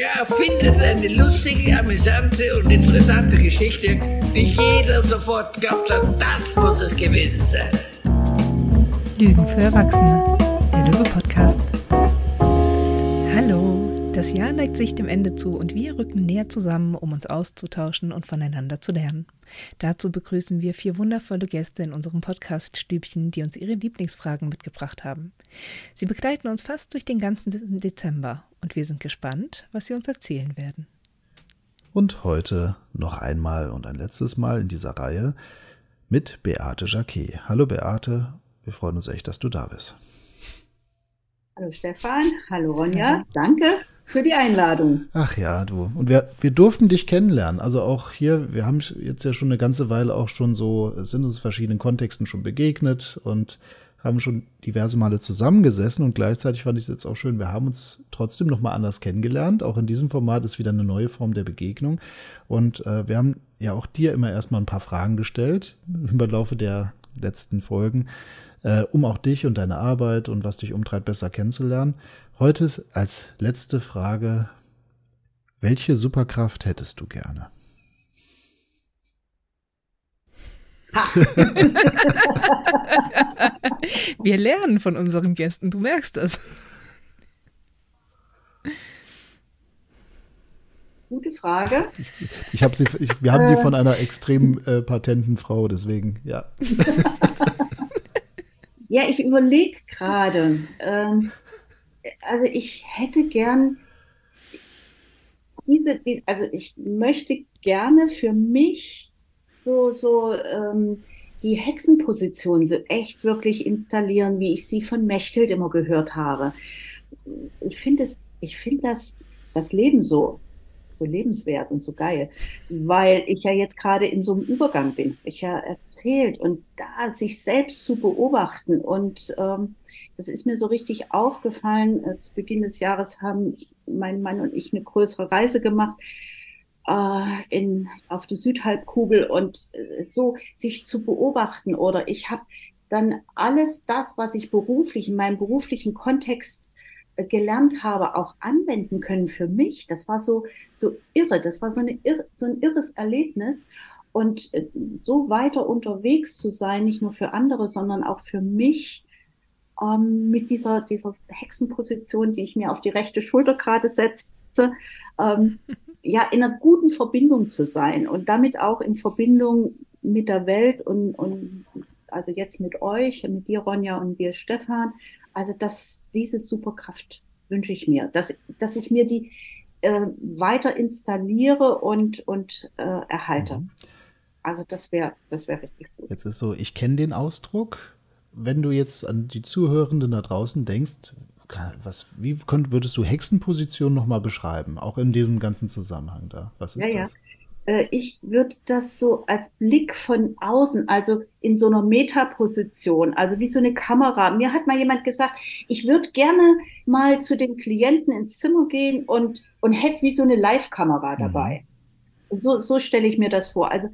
Der erfindet eine lustige, amüsante und interessante Geschichte, die jeder sofort glaubt hat, das muss es gewesen sein. Lügen für Erwachsene, der Löwe-Podcast. Das Jahr neigt sich dem Ende zu und wir rücken näher zusammen, um uns auszutauschen und voneinander zu lernen. Dazu begrüßen wir vier wundervolle Gäste in unserem Podcast-Stübchen, die uns ihre Lieblingsfragen mitgebracht haben. Sie begleiten uns fast durch den ganzen Dezember und wir sind gespannt, was sie uns erzählen werden. Und heute noch einmal und ein letztes Mal in dieser Reihe mit Beate Jacquet. Hallo Beate, wir freuen uns echt, dass du da bist. Hallo Stefan, hallo Ronja, danke für die Einladung. Ach ja, du. Und wir, wir durften dich kennenlernen. Also auch hier, wir haben jetzt ja schon eine ganze Weile auch schon so, sind uns verschiedenen Kontexten schon begegnet und haben schon diverse Male zusammengesessen und gleichzeitig fand ich es jetzt auch schön, wir haben uns trotzdem nochmal anders kennengelernt. Auch in diesem Format ist wieder eine neue Form der Begegnung. Und äh, wir haben ja auch dir immer erstmal ein paar Fragen gestellt im Laufe der letzten Folgen, äh, um auch dich und deine Arbeit und was dich umtreibt besser kennenzulernen. Heute als letzte Frage, welche Superkraft hättest du gerne? Wir lernen von unseren Gästen, du merkst das. Gute Frage. Ich, ich habe sie, ich, wir haben äh, die von einer extrem äh, patenten Frau, deswegen, ja. ja, ich überlege gerade. Ähm, also ich hätte gern diese, die, also ich möchte gerne für mich so, so ähm, die Hexenposition so echt wirklich installieren, wie ich sie von Mechthild immer gehört habe. Ich finde es, ich finde das, das Leben so, so lebenswert und so geil, weil ich ja jetzt gerade in so einem Übergang bin. Ich ja erzählt und da sich selbst zu beobachten und ähm, das ist mir so richtig aufgefallen. Äh, zu Beginn des Jahres haben mein Mann und ich eine größere Reise gemacht äh, in, auf die Südhalbkugel und äh, so sich zu beobachten. Oder ich habe dann alles das, was ich beruflich in meinem beruflichen Kontext äh, gelernt habe, auch anwenden können für mich. Das war so, so irre. Das war so, eine irre, so ein irres Erlebnis. Und äh, so weiter unterwegs zu sein, nicht nur für andere, sondern auch für mich, ähm, mit dieser, dieser Hexenposition, die ich mir auf die rechte Schulter gerade setze, ähm, ja, in einer guten Verbindung zu sein und damit auch in Verbindung mit der Welt und, und also jetzt mit euch, mit dir, Ronja, und dir, Stefan. Also, dass diese Superkraft wünsche ich mir, dass, dass ich mir die äh, weiter installiere und, und äh, erhalte. Mhm. Also, das wäre das wäre richtig gut. Jetzt ist so, ich kenne den Ausdruck, wenn du jetzt an die Zuhörenden da draußen denkst, was, wie könnt, würdest du Hexenposition nochmal beschreiben, auch in diesem ganzen Zusammenhang da? Was ist ja, das? Ja. Äh, ich würde das so als Blick von außen, also in so einer Metaposition, also wie so eine Kamera. Mir hat mal jemand gesagt, ich würde gerne mal zu den Klienten ins Zimmer gehen und, und hätte wie so eine Live-Kamera dabei. Mhm. So, so stelle ich mir das vor. Also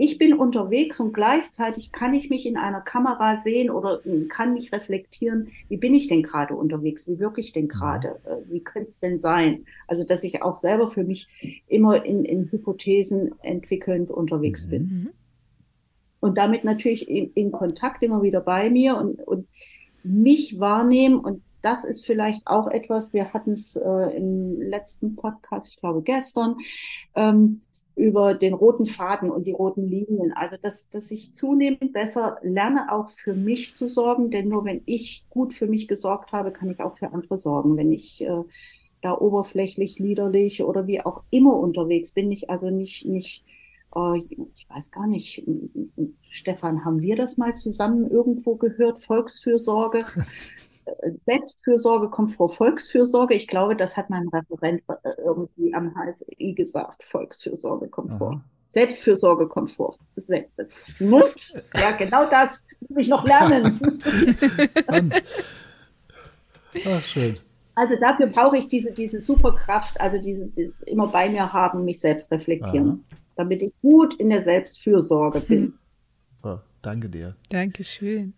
ich bin unterwegs und gleichzeitig kann ich mich in einer Kamera sehen oder kann mich reflektieren, wie bin ich denn gerade unterwegs, wie wirke ich denn gerade, äh, wie könnte es denn sein? Also, dass ich auch selber für mich immer in, in Hypothesen entwickelnd unterwegs mhm. bin. Und damit natürlich in, in, Kontakt immer wieder bei mir und, und mich wahrnehmen und das ist vielleicht auch etwas, wir hatten es äh, im letzten Podcast, ich glaube gestern, ähm, über den roten Faden und die roten Linien. Also, dass, dass ich zunehmend besser lerne, auch für mich zu sorgen, denn nur wenn ich gut für mich gesorgt habe, kann ich auch für andere sorgen. Wenn ich äh, da oberflächlich, liederlich oder wie auch immer unterwegs bin, ich also nicht, nicht äh, ich weiß gar nicht, Stefan, haben wir das mal zusammen irgendwo gehört? Volksfürsorge. Selbstfürsorge kommt vor Volksfürsorge. Ich glaube, das hat mein Referent äh, irgendwie am HSI gesagt. Volksfürsorge kommt Aha. vor. Selbstfürsorge kommt vor. Ja, genau das muss ich noch lernen. Ach, schön. Also dafür brauche ich diese, diese Superkraft, also diese, dieses immer bei mir haben, mich selbst reflektieren, Aha. damit ich gut in der Selbstfürsorge bin. Oh, danke dir. Dankeschön.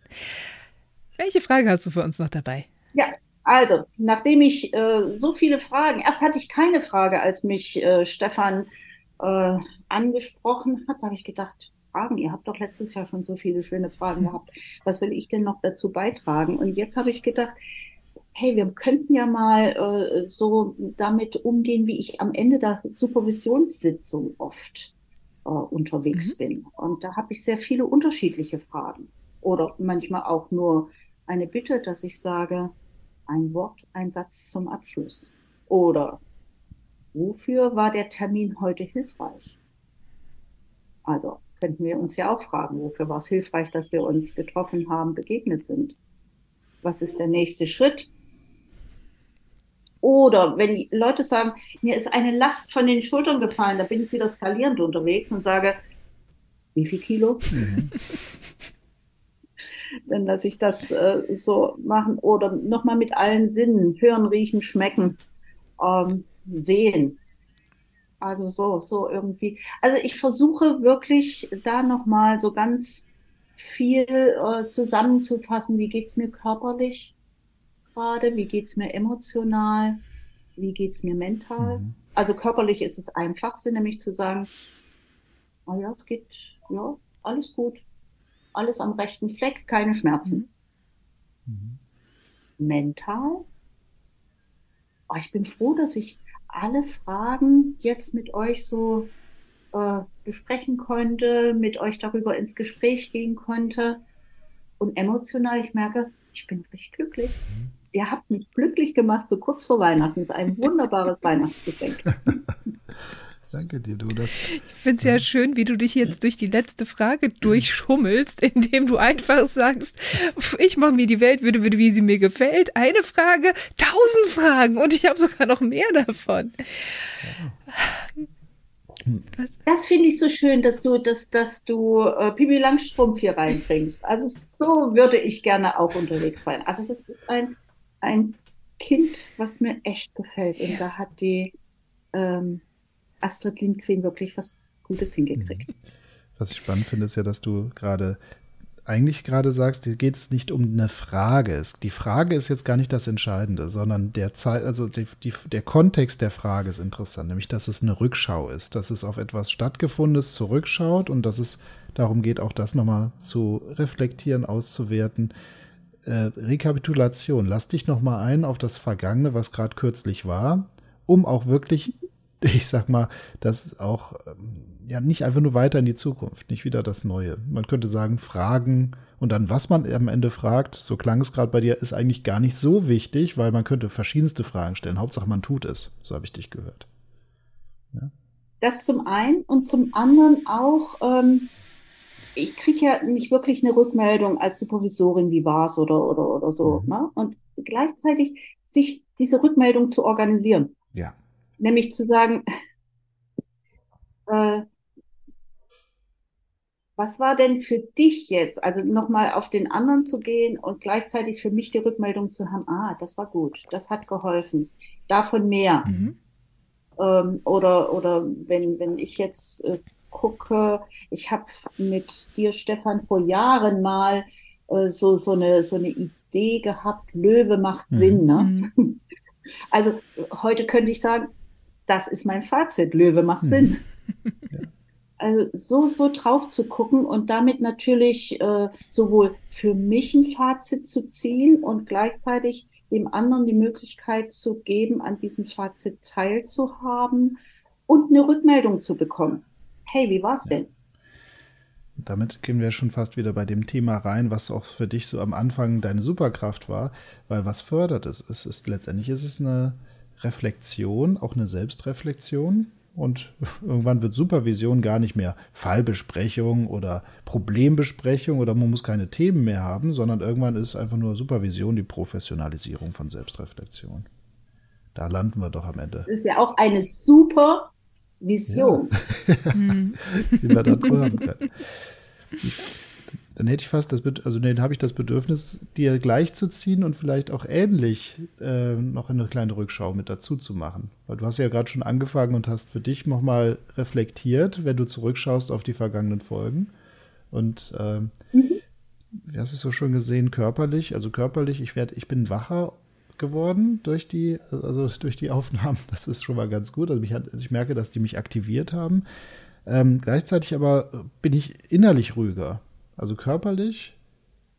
Welche Frage hast du für uns noch dabei? Ja, Also, nachdem ich äh, so viele Fragen, erst hatte ich keine Frage, als mich äh, Stefan äh, angesprochen hat, habe ich gedacht, Fragen, ihr habt doch letztes Jahr schon so viele schöne Fragen gehabt. Was will ich denn noch dazu beitragen? Und jetzt habe ich gedacht, hey, wir könnten ja mal äh, so damit umgehen, wie ich am Ende der Supervisionssitzung oft äh, unterwegs mhm. bin. Und da habe ich sehr viele unterschiedliche Fragen. Oder manchmal auch nur eine Bitte, dass ich sage, ein Wort, ein Satz zum Abschluss. Oder wofür war der Termin heute hilfreich? Also könnten wir uns ja auch fragen, wofür war es hilfreich, dass wir uns getroffen haben, begegnet sind? Was ist der nächste Schritt? Oder wenn Leute sagen, mir ist eine Last von den Schultern gefallen, da bin ich wieder skalierend unterwegs und sage, wie viel Kilo? Mhm. Dann lasse ich das äh, so machen. Oder nochmal mit allen Sinnen, hören, riechen, schmecken, ähm, sehen. Also so, so irgendwie. Also ich versuche wirklich da nochmal so ganz viel äh, zusammenzufassen. Wie geht's mir körperlich gerade? Wie geht's mir emotional? Wie geht's mir mental? Mhm. Also körperlich ist es einfachste, nämlich zu sagen, oh ja, es geht, ja, alles gut. Alles am rechten Fleck, keine Schmerzen. Mhm. Mental? Oh, ich bin froh, dass ich alle Fragen jetzt mit euch so äh, besprechen konnte, mit euch darüber ins Gespräch gehen konnte. Und emotional, ich merke, ich bin richtig glücklich. Mhm. Ihr habt mich glücklich gemacht, so kurz vor Weihnachten. Das ist ein wunderbares Weihnachtsgeschenk. Danke dir, du. Das, ich finde es ja schön, wie du dich jetzt durch die letzte Frage durchschummelst, indem du einfach sagst, ich mache mir die Welt, würde, würde, wie sie mir gefällt. Eine Frage, tausend Fragen und ich habe sogar noch mehr davon. Das finde ich so schön, dass du, dass, dass du äh, Pipi Langstrumpf hier reinbringst. Also so würde ich gerne auch unterwegs sein. Also das ist ein, ein Kind, was mir echt gefällt. Und da hat die ähm, Astrid Lindgren wirklich was Gutes hingekriegt. Mhm. Was ich spannend finde, ist ja, dass du gerade eigentlich gerade sagst, dir geht es nicht um eine Frage. Die Frage ist jetzt gar nicht das Entscheidende, sondern der Zeit, also die, die, der Kontext der Frage ist interessant, nämlich dass es eine Rückschau ist, dass es auf etwas Stattgefundenes zurückschaut und dass es darum geht, auch das nochmal zu reflektieren, auszuwerten. Äh, Rekapitulation, lass dich nochmal ein auf das Vergangene, was gerade kürzlich war, um auch wirklich ich sag mal, das auch ähm, ja nicht einfach nur weiter in die Zukunft, nicht wieder das Neue. Man könnte sagen, Fragen und dann, was man am Ende fragt, so klang es gerade bei dir, ist eigentlich gar nicht so wichtig, weil man könnte verschiedenste Fragen stellen. Hauptsache, man tut es. So habe ich dich gehört. Ja? Das zum einen und zum anderen auch, ähm, ich kriege ja nicht wirklich eine Rückmeldung als Supervisorin, wie war es oder, oder, oder so. Mhm. Ne? Und gleichzeitig sich diese Rückmeldung zu organisieren. Ja. Nämlich zu sagen, äh, was war denn für dich jetzt, also nochmal auf den anderen zu gehen und gleichzeitig für mich die Rückmeldung zu haben, ah, das war gut, das hat geholfen, davon mehr. Mhm. Ähm, oder, oder wenn, wenn ich jetzt äh, gucke, ich habe mit dir, Stefan, vor Jahren mal äh, so, so, eine, so eine Idee gehabt, Löwe macht mhm. Sinn. Ne? Mhm. Also heute könnte ich sagen, das ist mein Fazit. Löwe macht hm. Sinn. Also so, so drauf zu gucken und damit natürlich äh, sowohl für mich ein Fazit zu ziehen und gleichzeitig dem anderen die Möglichkeit zu geben, an diesem Fazit teilzuhaben und eine Rückmeldung zu bekommen. Hey, wie war's denn? Damit gehen wir schon fast wieder bei dem Thema rein, was auch für dich so am Anfang deine Superkraft war, weil was fördert es? Es ist letztendlich ist es eine Reflexion, auch eine Selbstreflexion. Und irgendwann wird Supervision gar nicht mehr Fallbesprechung oder Problembesprechung oder man muss keine Themen mehr haben, sondern irgendwann ist einfach nur Supervision die Professionalisierung von Selbstreflexion. Da landen wir doch am Ende. Das ist ja auch eine super Vision, ja. die wir dazu haben können dann hätte ich fast das, also dann habe ich das Bedürfnis, dir gleichzuziehen und vielleicht auch ähnlich äh, noch eine kleine Rückschau mit dazu zu machen. Weil du hast ja gerade schon angefangen und hast für dich nochmal reflektiert, wenn du zurückschaust auf die vergangenen Folgen. Und ähm, mhm. wie hast du es so schon gesehen, körperlich, also körperlich, ich werde, ich bin wacher, geworden durch die, also durch die Aufnahmen. Das ist schon mal ganz gut. Also, hat, also ich merke, dass die mich aktiviert haben. Ähm, gleichzeitig aber bin ich innerlich ruhiger. Also körperlich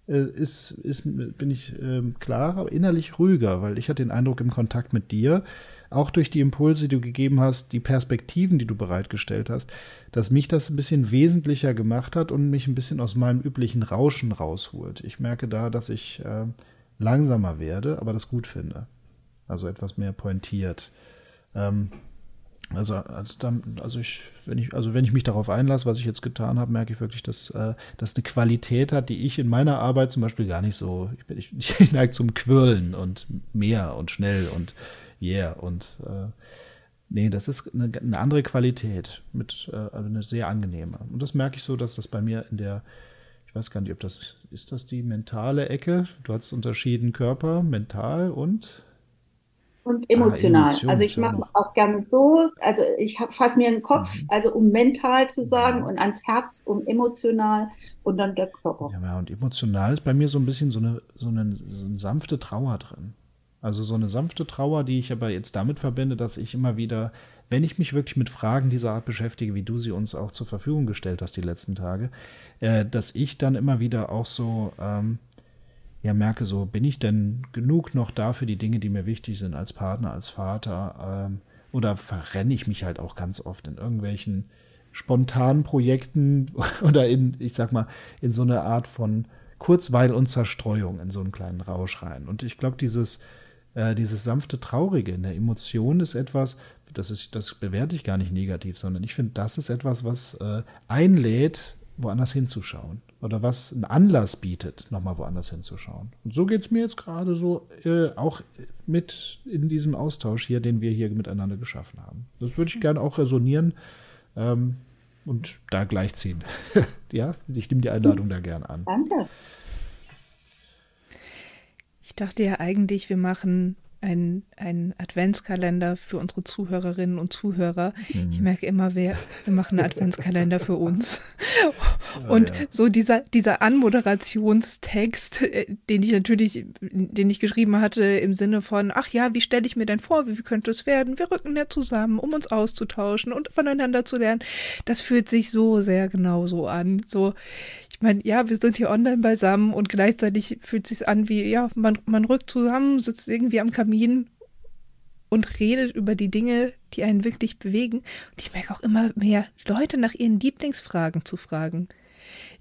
äh, ist, ist, bin ich äh, klarer, aber innerlich ruhiger, weil ich hatte den Eindruck im Kontakt mit dir, auch durch die Impulse, die du gegeben hast, die Perspektiven, die du bereitgestellt hast, dass mich das ein bisschen wesentlicher gemacht hat und mich ein bisschen aus meinem üblichen Rauschen rausholt. Ich merke da, dass ich äh, langsamer werde, aber das gut finde. Also etwas mehr pointiert. Ähm, also, also, dann, also, ich, wenn ich, also wenn ich mich darauf einlasse, was ich jetzt getan habe, merke ich wirklich, dass äh, das eine Qualität hat, die ich in meiner Arbeit zum Beispiel gar nicht so. Ich, bin, ich, ich neige zum Quirlen und mehr und schnell und yeah und äh, nee, das ist eine, eine andere Qualität mit äh, also eine sehr angenehme. Und das merke ich so, dass das bei mir in der ich weiß gar nicht, ob das ist das die mentale Ecke. Du hast unterschieden Körper, mental und und emotional. Ah, Emotion, also ich mache auch gerne so, also ich fasse mir den Kopf, mhm. also um mental zu sagen ja. und ans Herz, um emotional und dann der Körper. Ja, und emotional ist bei mir so ein bisschen so eine, so eine, so eine sanfte Trauer drin. Also so eine sanfte Trauer, die ich aber jetzt damit verbinde, dass ich immer wieder, wenn ich mich wirklich mit Fragen dieser Art beschäftige, wie du sie uns auch zur Verfügung gestellt hast die letzten Tage, äh, dass ich dann immer wieder auch so ähm, ja merke, so bin ich denn genug noch da für die Dinge, die mir wichtig sind als Partner, als Vater? Ähm, oder verrenne ich mich halt auch ganz oft in irgendwelchen spontanen Projekten oder in, ich sag mal, in so eine Art von Kurzweil und Zerstreuung in so einen kleinen Rausch rein. Und ich glaube, dieses, äh, dieses sanfte Traurige in der Emotion ist etwas, das, ist, das bewerte ich gar nicht negativ, sondern ich finde, das ist etwas, was äh, einlädt, woanders hinzuschauen oder was einen Anlass bietet, nochmal woanders hinzuschauen. Und so geht es mir jetzt gerade so äh, auch mit in diesem Austausch hier, den wir hier miteinander geschaffen haben. Das würde ich gerne auch resonieren ähm, und da gleichziehen. ja, ich nehme die Einladung da gern an. Danke. Ich dachte ja eigentlich, wir machen ein, ein Adventskalender für unsere Zuhörerinnen und Zuhörer. Mhm. Ich merke immer, wir, wir machen einen Adventskalender für uns. Und ja, ja. so dieser, dieser Anmoderationstext, äh, den ich natürlich, den ich geschrieben hatte im Sinne von, ach ja, wie stelle ich mir denn vor, wie, wie könnte es werden? Wir rücken ja zusammen, um uns auszutauschen und voneinander zu lernen. Das fühlt sich so sehr genau so an. So, ich meine, ja, wir sind hier online beisammen und gleichzeitig fühlt es sich an wie, ja, man, man rückt zusammen, sitzt irgendwie am Kamin und redet über die Dinge, die einen wirklich bewegen. Und ich merke auch immer mehr Leute nach ihren Lieblingsfragen zu fragen.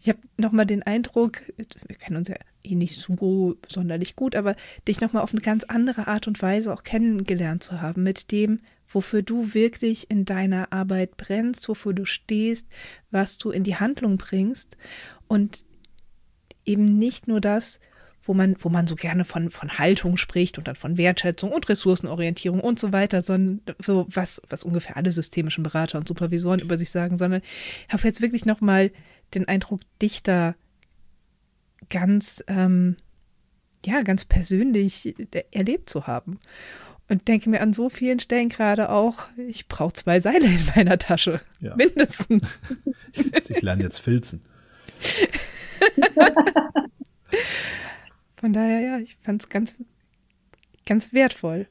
Ich habe nochmal den Eindruck, wir kennen uns ja eh nicht so sonderlich gut, aber dich nochmal auf eine ganz andere Art und Weise auch kennengelernt zu haben mit dem, wofür du wirklich in deiner Arbeit brennst, wofür du stehst, was du in die Handlung bringst und eben nicht nur das, wo man, wo man so gerne von, von Haltung spricht und dann von Wertschätzung und Ressourcenorientierung und so weiter, sondern so was, was ungefähr alle systemischen Berater und Supervisoren über sich sagen, sondern ich habe jetzt wirklich nochmal den Eindruck, dich da ganz, ähm, ja, ganz persönlich erlebt zu haben. Und denke mir an so vielen Stellen gerade auch, ich brauche zwei Seile in meiner Tasche. Ja. Mindestens. ich lerne jetzt filzen. Von daher, ja, ich fand es ganz, ganz wertvoll.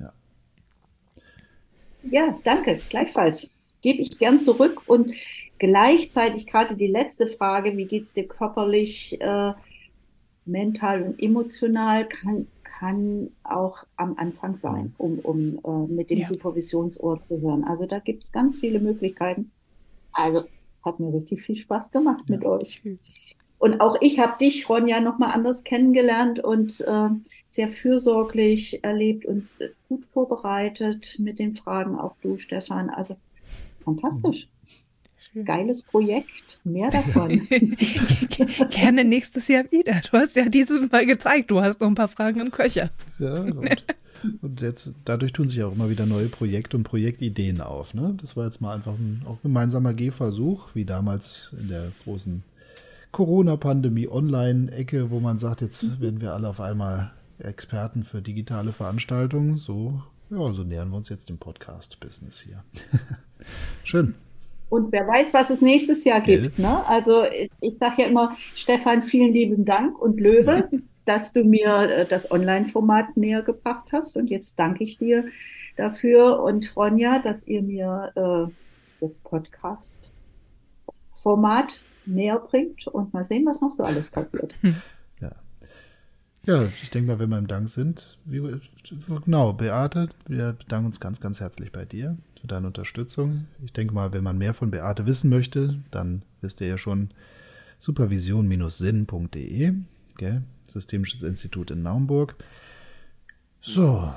Ja. Ja, danke, gleichfalls. Gebe ich gern zurück und gleichzeitig gerade die letzte Frage, wie geht es dir körperlich, äh, mental und emotional, kann, kann auch am Anfang sein, um, um äh, mit dem ja. Supervisionsohr zu hören. Also da gibt es ganz viele Möglichkeiten. Also hat mir richtig viel Spaß gemacht ja. mit euch. Und auch ich habe dich, Ronja, nochmal anders kennengelernt und äh, sehr fürsorglich erlebt und gut vorbereitet mit den Fragen, auch du, Stefan. Also fantastisch. Geiles Projekt, mehr davon. Gerne nächstes Jahr wieder. Du hast ja dieses Mal gezeigt, du hast noch ein paar Fragen im Köcher. Ja, gut. Und jetzt, dadurch tun sich auch immer wieder neue Projekte und Projektideen auf. Ne? Das war jetzt mal einfach ein auch gemeinsamer Gehversuch, wie damals in der großen Corona-Pandemie Online-Ecke, wo man sagt, jetzt mhm. werden wir alle auf einmal Experten für digitale Veranstaltungen. So, ja, so nähern wir uns jetzt dem Podcast-Business hier. Schön. Und wer weiß, was es nächstes Jahr gibt. Ne? Also ich sage ja immer, Stefan, vielen lieben Dank und Löwe. dass du mir äh, das Online-Format näher gebracht hast. Und jetzt danke ich dir dafür und Ronja, dass ihr mir äh, das Podcast-Format näher bringt und mal sehen, was noch so alles passiert. Ja. Ja, ich denke mal, wenn wir im Dank sind, wie, genau, Beate, wir bedanken uns ganz, ganz herzlich bei dir für deine Unterstützung. Ich denke mal, wenn man mehr von Beate wissen möchte, dann wisst ihr ja schon supervision-sinn.de, Systemisches Institut in Naumburg. So.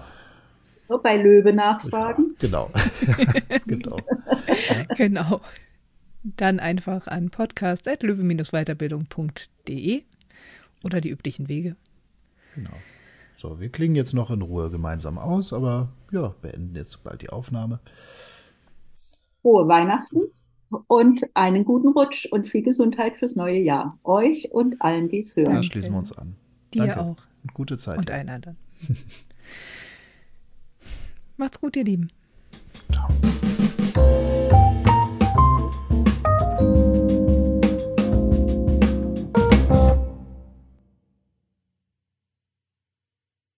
so bei Löwe nachfragen. Ja, genau. auch. Ja. Genau. Dann einfach an podcast.löwe-weiterbildung.de oder die üblichen Wege. Genau. So, wir klingen jetzt noch in Ruhe gemeinsam aus, aber ja, beenden jetzt bald die Aufnahme. Frohe Weihnachten und einen guten Rutsch und viel Gesundheit fürs neue Jahr. Euch und allen, die es hören. Da schließen wir uns an. Dir Danke. auch. Und gute Zeit. Und allen anderen. Macht's gut, ihr Lieben.